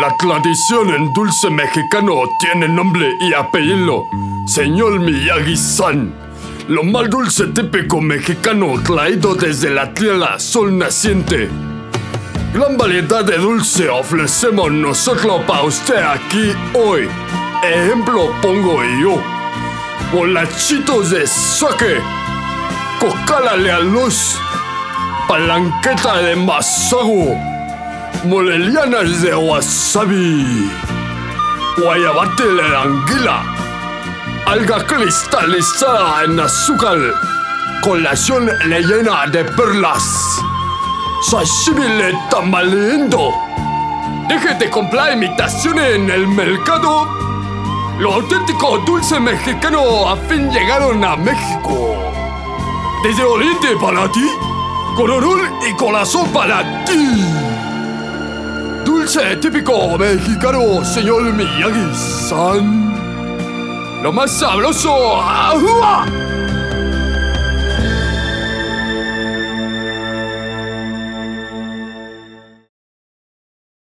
La tradición en dulce mexicano tiene nombre y apellido. Señor Miyagi-san. Lo más dulce típico mexicano traído desde la tierra sol naciente. Gran variedad de dulce ofrecemos nosotros para usted aquí hoy. Ejemplo pongo yo. Bolachitos de saque. Cocala de luz. Palanqueta de masago. Morelianas de wasabi. Guayabate de anguila. Alga cristalizada en azúcar. Colación rellena de perlas. Sashimi de tamarindo. Deje de comprar imitaciones en el mercado. Lo auténtico dulce mexicano a fin llegaron a México. Desde Oriente para ti, honor y corazón para ti. Dulce típico mexicano, señor Miyagi-san. Lo más sabroso. ¡Ajúa!